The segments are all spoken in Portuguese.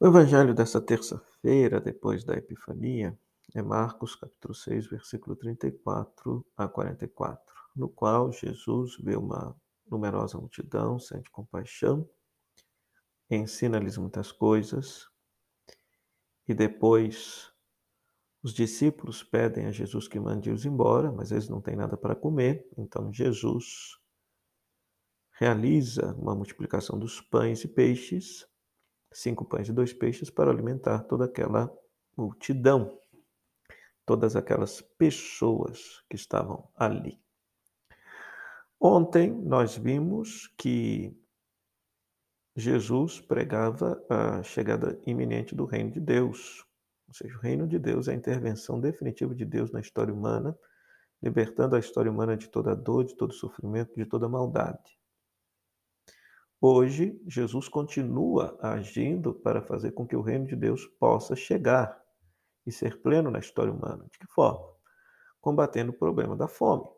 O evangelho dessa terça-feira, depois da Epifania, é Marcos capítulo 6, versículo 34 a 44, no qual Jesus vê uma numerosa multidão, sente compaixão, ensina-lhes muitas coisas, e depois os discípulos pedem a Jesus que mande-os embora, mas eles não têm nada para comer, então Jesus realiza uma multiplicação dos pães e peixes cinco pães e dois peixes para alimentar toda aquela multidão, todas aquelas pessoas que estavam ali. Ontem nós vimos que Jesus pregava a chegada iminente do reino de Deus. Ou seja, o reino de Deus é a intervenção definitiva de Deus na história humana, libertando a história humana de toda dor, de todo sofrimento, de toda maldade. Hoje, Jesus continua agindo para fazer com que o reino de Deus possa chegar e ser pleno na história humana. De que forma? Combatendo o problema da fome.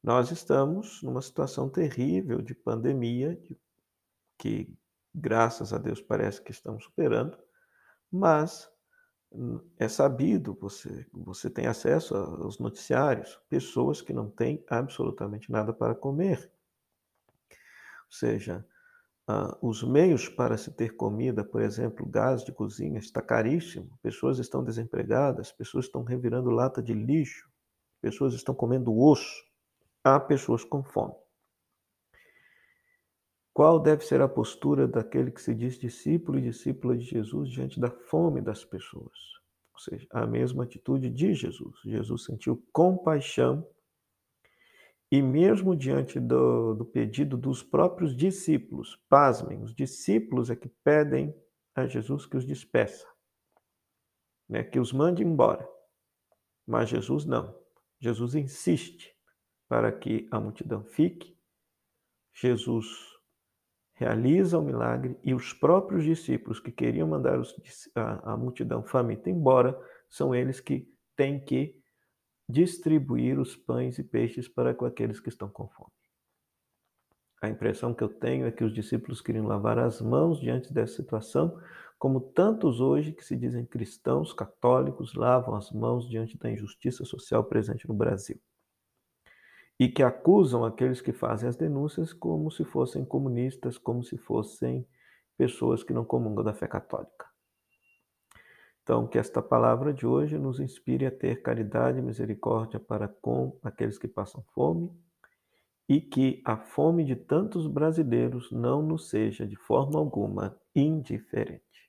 Nós estamos numa situação terrível de pandemia, que graças a Deus parece que estamos superando, mas hum, é sabido, você, você tem acesso aos noticiários, pessoas que não têm absolutamente nada para comer seja, uh, os meios para se ter comida, por exemplo, gás de cozinha, está caríssimo, pessoas estão desempregadas, pessoas estão revirando lata de lixo, pessoas estão comendo osso, há pessoas com fome. Qual deve ser a postura daquele que se diz discípulo e discípula de Jesus diante da fome das pessoas? Ou seja, a mesma atitude de Jesus. Jesus sentiu compaixão e mesmo diante do, do pedido dos próprios discípulos, pasmem, os discípulos é que pedem a Jesus que os despeça, né, que os mande embora. Mas Jesus não. Jesus insiste para que a multidão fique. Jesus realiza o milagre e os próprios discípulos que queriam mandar os, a, a multidão faminta embora são eles que têm que distribuir os pães e peixes para com aqueles que estão com fome. A impressão que eu tenho é que os discípulos queriam lavar as mãos diante dessa situação, como tantos hoje que se dizem cristãos, católicos, lavam as mãos diante da injustiça social presente no Brasil. E que acusam aqueles que fazem as denúncias como se fossem comunistas, como se fossem pessoas que não comungam da fé católica. Então, que esta palavra de hoje nos inspire a ter caridade e misericórdia para com aqueles que passam fome e que a fome de tantos brasileiros não nos seja de forma alguma indiferente.